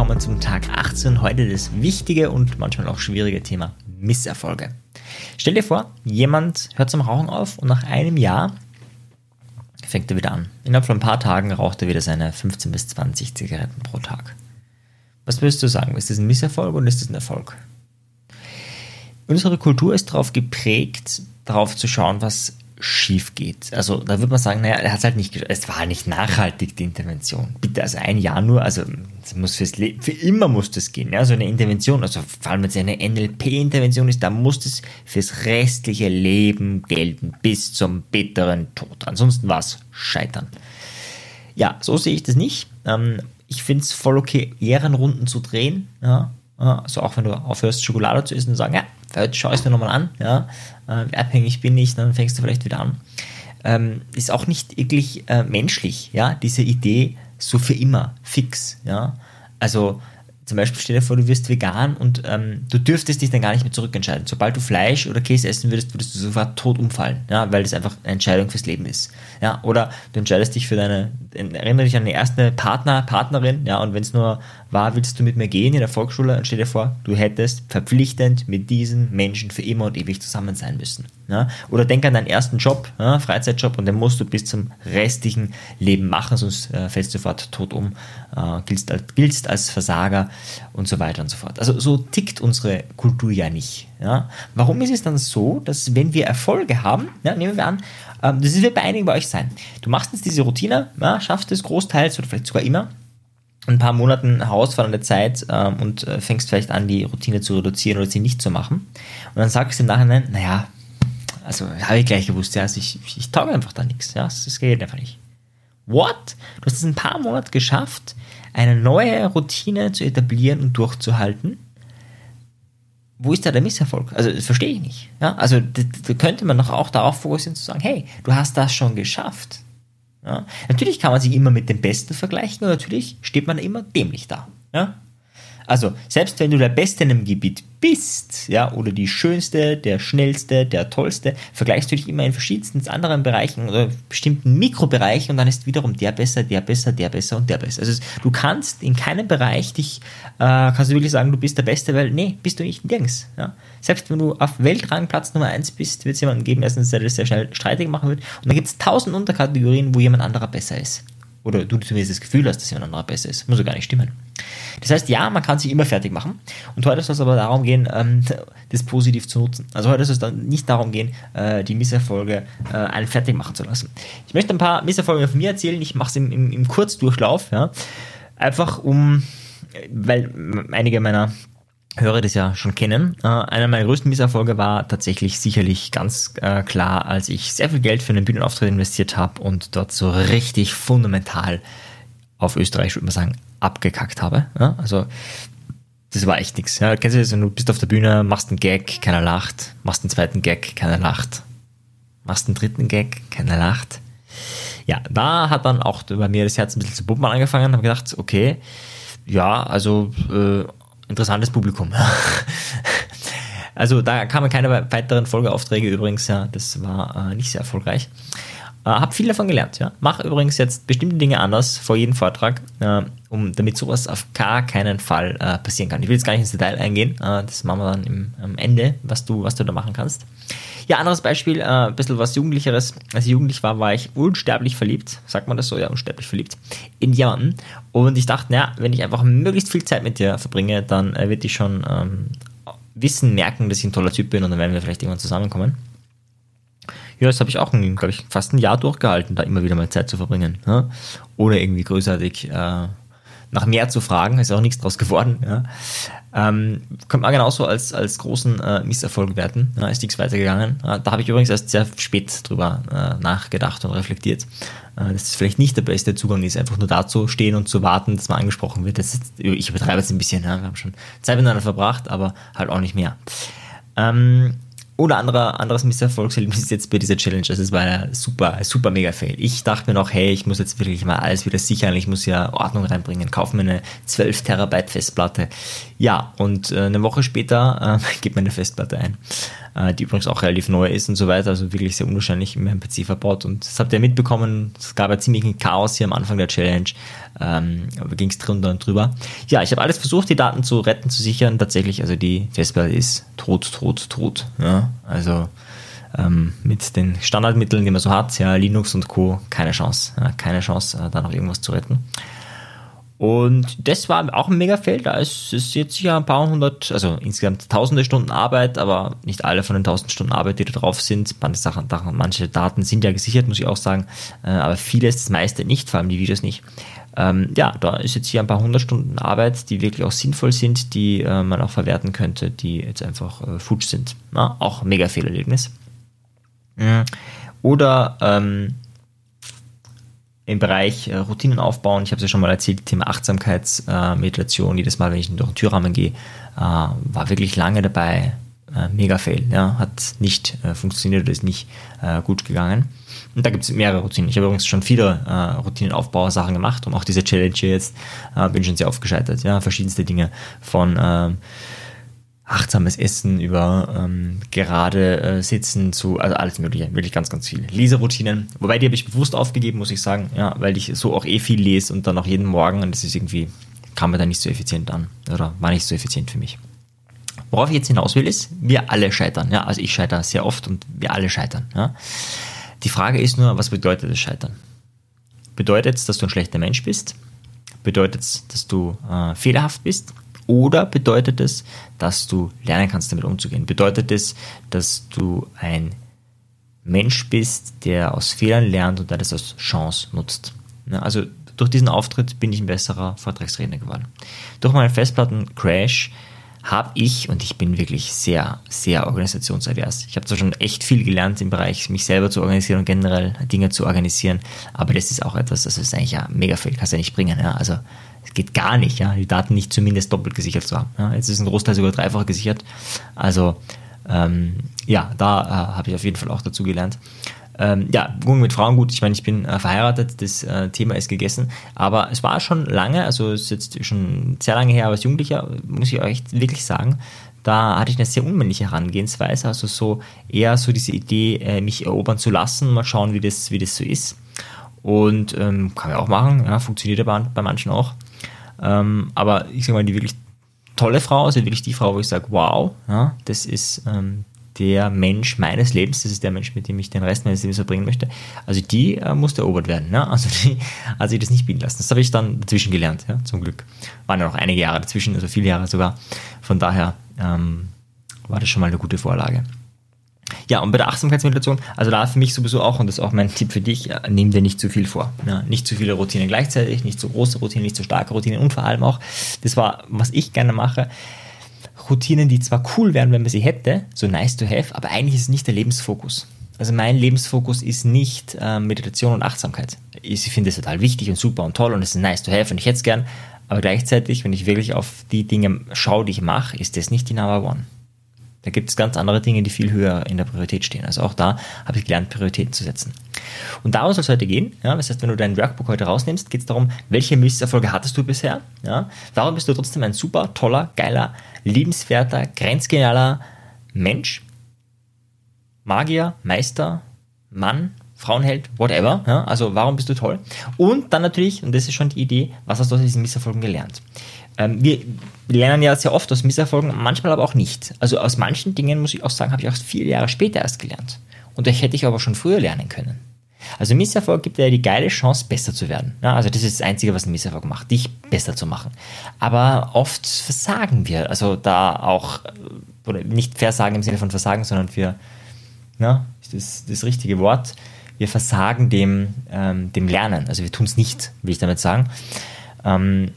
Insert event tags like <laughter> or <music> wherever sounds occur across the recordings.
bekommen zum Tag 18. Heute das wichtige und manchmal auch schwierige Thema Misserfolge. Stell dir vor, jemand hört zum Rauchen auf und nach einem Jahr fängt er wieder an. Innerhalb von ein paar Tagen raucht er wieder seine 15 bis 20 Zigaretten pro Tag. Was würdest du sagen? Ist das ein Misserfolg oder ist das ein Erfolg? Unsere Kultur ist darauf geprägt, darauf zu schauen, was schief geht. Also da würde man sagen, naja, er hat halt nicht, es war nicht nachhaltig, die Intervention. Bitte, also ein Jahr nur, also es muss fürs Leben, für immer muss das gehen. Ja, so eine Intervention, also vor allem wenn es eine NLP-Intervention ist, da muss das fürs restliche Leben gelten, bis zum bitteren Tod. Ansonsten war es scheitern. Ja, so sehe ich das nicht. Ähm, ich finde es voll okay, Ehrenrunden zu drehen. Ja, also auch wenn du aufhörst, Schokolade zu essen und sagen, ja, Heute schaue ich es mir nochmal an, ja, äh, wie abhängig bin ich, dann fängst du vielleicht wieder an. Ähm, ist auch nicht wirklich äh, menschlich, ja, diese Idee so für immer, fix, ja. Also zum Beispiel stell dir vor, du wirst vegan und ähm, du dürftest dich dann gar nicht mehr zurückentscheiden. Sobald du Fleisch oder Käse essen würdest, würdest du sofort tot umfallen, ja, weil das einfach eine Entscheidung fürs Leben ist. Ja, oder du entscheidest dich für deine, erinnere dich an deine erste Partner, Partnerin, ja, und wenn es nur war, willst du mit mir gehen in der Volksschule und stell dir vor, du hättest verpflichtend mit diesen Menschen für immer und ewig zusammen sein müssen. Ja? Oder denk an deinen ersten Job, ja, Freizeitjob, und den musst du bis zum restlichen Leben machen, sonst äh, fällst du sofort tot um, äh, giltst, als, giltst als Versager und so weiter und so fort. Also so tickt unsere Kultur ja nicht. Ja? Warum ist es dann so, dass wenn wir Erfolge haben, ja, nehmen wir an, ähm, das wird bei einigen bei euch sein, du machst jetzt diese Routine, ja, schaffst es großteils oder vielleicht sogar immer, ein paar Monaten herausfordernde Zeit ähm, und äh, fängst vielleicht an, die Routine zu reduzieren oder sie nicht zu machen. Und dann sagst du im Nachhinein, naja, also habe ich gleich gewusst, ja, also ich, ich, ich tauge einfach da nichts. Ja, das geht einfach nicht. What? Du hast es ein paar Monate geschafft, eine neue Routine zu etablieren und durchzuhalten. Wo ist da der Misserfolg? Also das verstehe ich nicht. Ja, also da könnte man doch auch darauf fokussieren zu sagen, hey, du hast das schon geschafft. Ja? Natürlich kann man sich immer mit dem Besten vergleichen und natürlich steht man immer dämlich da. Ja? Also, selbst wenn du der Beste in einem Gebiet bist, ja, oder die Schönste, der Schnellste, der Tollste, vergleichst du dich immer in verschiedensten anderen Bereichen oder bestimmten Mikrobereichen und dann ist wiederum der besser, der besser, der besser und der besser. Also, du kannst in keinem Bereich dich, äh, kannst du wirklich sagen, du bist der Beste, weil, nee, bist du nicht nirgends. Ja. Selbst wenn du auf Weltrangplatz Nummer 1 bist, wird es jemanden geben, erstens, der das sehr schnell streitig machen wird. Und dann gibt es tausend Unterkategorien, wo jemand anderer besser ist. Oder du zumindest das Gefühl hast, dass jemand anderer besser ist. Muss ja gar nicht stimmen. Das heißt, ja, man kann sich immer fertig machen. Und heute soll es aber darum gehen, ähm, <laughs> das positiv zu nutzen. Also heute soll es dann nicht darum gehen, äh, die Misserfolge äh, einen fertig machen zu lassen. Ich möchte ein paar Misserfolge von mir erzählen. Ich mache es im, im, im Kurzdurchlauf. Ja? Einfach um, weil einige meiner Hörer das ja schon kennen. Äh, einer meiner größten Misserfolge war tatsächlich sicherlich ganz äh, klar, als ich sehr viel Geld für einen Bühnenauftritt investiert habe und dort so richtig fundamental auf Österreich, würde man sagen, abgekackt habe. Ja, also das war echt nichts. Ja, kennst du das, du bist auf der Bühne, machst einen Gag, keiner lacht, machst einen zweiten Gag, keiner lacht, machst einen dritten Gag, keiner lacht. Ja, da hat dann auch bei mir das Herz ein bisschen zu pumpen angefangen, habe gedacht, okay, ja, also äh, interessantes Publikum. <laughs> also da kamen keine weiteren Folgeaufträge übrigens, ja, das war äh, nicht sehr erfolgreich. Äh, hab viel davon gelernt, ja. Mach übrigens jetzt bestimmte Dinge anders vor jedem Vortrag, äh, um, damit sowas auf gar keinen Fall äh, passieren kann. Ich will jetzt gar nicht ins Detail eingehen, äh, das machen wir dann im, am Ende, was du, was du da machen kannst. Ja, anderes Beispiel, äh, ein bisschen was Jugendlicheres. Als ich jugendlich war, war ich unsterblich verliebt, sagt man das so, ja, unsterblich verliebt, in jemanden. Und ich dachte, naja, wenn ich einfach möglichst viel Zeit mit dir verbringe, dann äh, wird ich schon ähm, wissen, merken, dass ich ein toller Typ bin und dann werden wir vielleicht irgendwann zusammenkommen. Ja, das habe ich auch, glaube ich, fast ein Jahr durchgehalten, da immer wieder mal Zeit zu verbringen. Ja? Ohne irgendwie großartig äh, nach mehr zu fragen, ist auch nichts draus geworden. Ja? Ähm, könnte man genauso als, als großen äh, Misserfolg werten. Ja, ist nichts weitergegangen. Äh, da habe ich übrigens erst sehr spät drüber äh, nachgedacht und reflektiert. Äh, dass es vielleicht nicht der beste Zugang ist, einfach nur da zu stehen und zu warten, dass man angesprochen wird. Das ist, ich übertreibe jetzt ein bisschen. Wir haben schon Zeit miteinander verbracht, aber halt auch nicht mehr. Ähm, oder anderer, anderes Misserfolgserlebnis jetzt bei dieser Challenge. Also es war ein super, super mega Fail. Ich dachte mir noch, hey, ich muss jetzt wirklich mal alles wieder sichern, ich muss ja Ordnung reinbringen, kaufe mir eine 12 Terabyte Festplatte. Ja, und äh, eine Woche später äh, <laughs> geht meine Festplatte ein. Äh, die übrigens auch relativ neu ist und so weiter, also wirklich sehr unwahrscheinlich in meinem PC verbaut. Und das habt ihr mitbekommen, es gab ja ziemlich ein Chaos hier am Anfang der Challenge, ähm, aber ging es drunter und drüber. Ja, ich habe alles versucht, die Daten zu retten, zu sichern. Tatsächlich, also die Festplatte ist tot, tot, tot. Ja? Also ähm, mit den Standardmitteln, die man so hat, ja, Linux und Co., keine Chance, ja, keine Chance, äh, da noch irgendwas zu retten. Und das war auch ein mega Fail. Da ist es jetzt ja ein paar hundert, also insgesamt tausende Stunden Arbeit, aber nicht alle von den tausend Stunden Arbeit, die da drauf sind. Manche Sachen, manche Daten sind ja gesichert, muss ich auch sagen, äh, aber vieles, das meiste nicht, vor allem die Videos nicht. Ähm, ja, da ist jetzt hier ein paar hundert Stunden Arbeit, die wirklich auch sinnvoll sind, die äh, man auch verwerten könnte, die jetzt einfach äh, futsch sind. Na, auch mega Fehlerlebnis. Mhm. Oder ähm, im Bereich äh, Routinen aufbauen. Ich habe es ja schon mal erzählt, Thema Achtsamkeitsmeditation. Äh, jedes Mal, wenn ich durch den Türrahmen gehe, äh, war wirklich lange dabei. Äh, mega Fail. Ja, hat nicht äh, funktioniert oder ist nicht äh, gut gegangen. Und da gibt es mehrere Routinen. Ich habe übrigens schon viele äh, Routinenaufbau-Sachen gemacht und auch diese Challenge hier jetzt bin schon sehr oft gescheitert. Ja, verschiedenste Dinge von ähm, achtsames Essen, über ähm, gerade äh, Sitzen zu, also alles Mögliche, wirklich ganz, ganz viel. Leseroutinen, wobei die habe ich bewusst aufgegeben, muss ich sagen, ja, weil ich so auch eh viel lese und dann auch jeden Morgen und das ist irgendwie, kam mir da nicht so effizient an oder war nicht so effizient für mich. Worauf ich jetzt hinaus will, ist, wir alle scheitern. Ja, also ich scheitere sehr oft und wir alle scheitern. Ja. Die Frage ist nur, was bedeutet das Scheitern? Bedeutet es, dass du ein schlechter Mensch bist? Bedeutet es, dass du äh, fehlerhaft bist? Oder bedeutet es, dass du lernen kannst, damit umzugehen? Bedeutet es, dass du ein Mensch bist, der aus Fehlern lernt und das als Chance nutzt? Also durch diesen Auftritt bin ich ein besserer Vortragsredner geworden. Durch meinen Festplatten-Crash habe ich, und ich bin wirklich sehr, sehr organisationsavers. Ich habe zwar schon echt viel gelernt im Bereich, mich selber zu organisieren und generell Dinge zu organisieren, aber das ist auch etwas, das ist eigentlich ja mega viel, kannst du ja nicht bringen. Ja? Also es geht gar nicht, ja, die Daten nicht zumindest doppelt gesichert zu haben. Ja. Jetzt ist ein Großteil sogar dreifach gesichert. Also ähm, ja, da äh, habe ich auf jeden Fall auch dazu gelernt. Ähm, ja, Umgang mit Frauen, gut, ich meine, ich bin äh, verheiratet, das äh, Thema ist gegessen, aber es war schon lange, also es ist jetzt schon sehr lange her, aber als Jugendlicher muss ich euch wirklich sagen, da hatte ich eine sehr unmännliche Herangehensweise, also so eher so diese Idee, äh, mich erobern zu lassen, mal schauen, wie das, wie das so ist. Und ähm, kann man auch machen, ja, funktioniert aber bei manchen auch. Ähm, aber ich sage mal, die wirklich tolle Frau, also wirklich die Frau, wo ich sage, wow, ja, das ist ähm, der Mensch meines Lebens, das ist der Mensch, mit dem ich den Rest meines Lebens verbringen möchte. Also die äh, musste erobert werden. Ne? Also die hat sich das nicht bieten lassen. Das habe ich dann dazwischen gelernt, ja, zum Glück. Waren ja noch einige Jahre dazwischen, also viele Jahre sogar. Von daher ähm, war das schon mal eine gute Vorlage. Ja, und bei der Achtsamkeitsmeditation, also da für mich sowieso auch, und das ist auch mein Tipp für dich, äh, nehmen wir nicht zu viel vor. Ja, nicht zu viele Routinen gleichzeitig, nicht zu große Routinen, nicht zu starke Routinen und vor allem auch, das war, was ich gerne mache, Routinen, die zwar cool wären, wenn man sie hätte, so nice to have, aber eigentlich ist es nicht der Lebensfokus. Also mein Lebensfokus ist nicht äh, Meditation und Achtsamkeit. Ich finde es total wichtig und super und toll und es ist nice to have und ich hätte es gern, aber gleichzeitig, wenn ich wirklich auf die Dinge schaue, die ich mache, ist das nicht die Number One. Da gibt es ganz andere Dinge, die viel höher in der Priorität stehen. Also auch da habe ich gelernt, Prioritäten zu setzen. Und darum soll es heute gehen. Ja, das heißt, wenn du dein Workbook heute rausnimmst, geht es darum, welche Misserfolge hattest du bisher? Ja, warum bist du trotzdem ein super, toller, geiler, liebenswerter, grenzgenialer Mensch? Magier, Meister, Mann, Frauenheld, whatever. Ja, also warum bist du toll? Und dann natürlich, und das ist schon die Idee, was hast du aus diesen Misserfolgen gelernt? Ähm, wir lernen ja sehr oft aus Misserfolgen, manchmal aber auch nicht. Also aus manchen Dingen, muss ich auch sagen, habe ich auch viele Jahre später erst gelernt. Und das hätte ich aber schon früher lernen können. Also Misserfolg gibt ja die geile Chance, besser zu werden. Ja, also das ist das Einzige, was ein Misserfolg macht, dich besser zu machen. Aber oft versagen wir, also da auch, oder nicht versagen im Sinne von versagen, sondern wir, ja, das, das richtige Wort, wir versagen dem, ähm, dem Lernen. Also wir tun es nicht, will ich damit sagen. Ähm,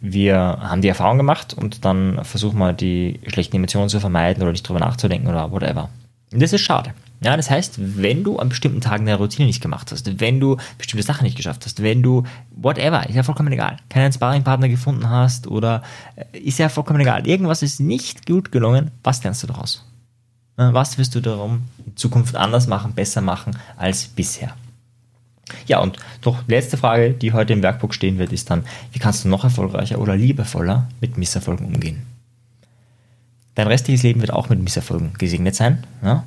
wir haben die Erfahrung gemacht und dann versuchen wir die schlechten Emotionen zu vermeiden oder nicht drüber nachzudenken oder whatever. Und das ist schade. Ja, das heißt, wenn du an bestimmten Tagen deine Routine nicht gemacht hast, wenn du bestimmte Sachen nicht geschafft hast, wenn du whatever, ist ja vollkommen egal, keinen Sparringpartner gefunden hast oder äh, ist ja vollkommen egal, irgendwas ist nicht gut gelungen, was lernst du daraus? Was wirst du darum in Zukunft anders machen, besser machen als bisher? Ja, und doch letzte Frage, die heute im Werkbuch stehen wird, ist dann, wie kannst du noch erfolgreicher oder liebevoller mit Misserfolgen umgehen? dein restliches Leben wird auch mit Misserfolgen gesegnet sein. Ja?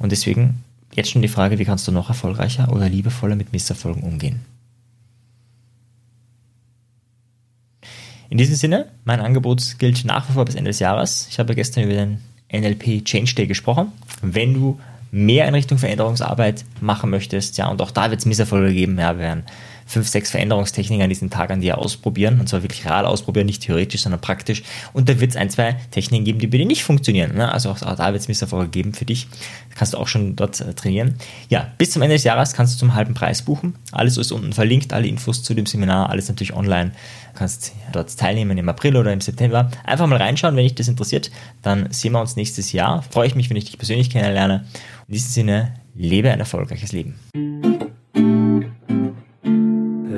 Und deswegen jetzt schon die Frage, wie kannst du noch erfolgreicher oder liebevoller mit Misserfolgen umgehen? In diesem Sinne, mein Angebot gilt nach wie vor bis Ende des Jahres. Ich habe gestern über den NLP Change Day gesprochen. Wenn du mehr in Richtung Veränderungsarbeit machen möchtest, ja, und auch da wird es Misserfolge geben, ja, wir werden fünf, sechs Veränderungstechniken an diesen Tag an dir ausprobieren, und zwar wirklich real ausprobieren, nicht theoretisch, sondern praktisch. Und da wird es ein, zwei Techniken geben, die bei dir nicht funktionieren. Ne? Also auch da wird es Misserfolge geben für dich. Kannst du auch schon dort äh, trainieren. Ja, bis zum Ende des Jahres kannst du zum halben Preis buchen. Alles ist unten verlinkt, alle Infos zu dem Seminar, alles natürlich online. Du kannst dort teilnehmen im April oder im September. Einfach mal reinschauen, wenn dich das interessiert. Dann sehen wir uns nächstes Jahr. Freue ich mich, wenn ich dich persönlich kennenlerne. In diesem Sinne, lebe ein erfolgreiches Leben.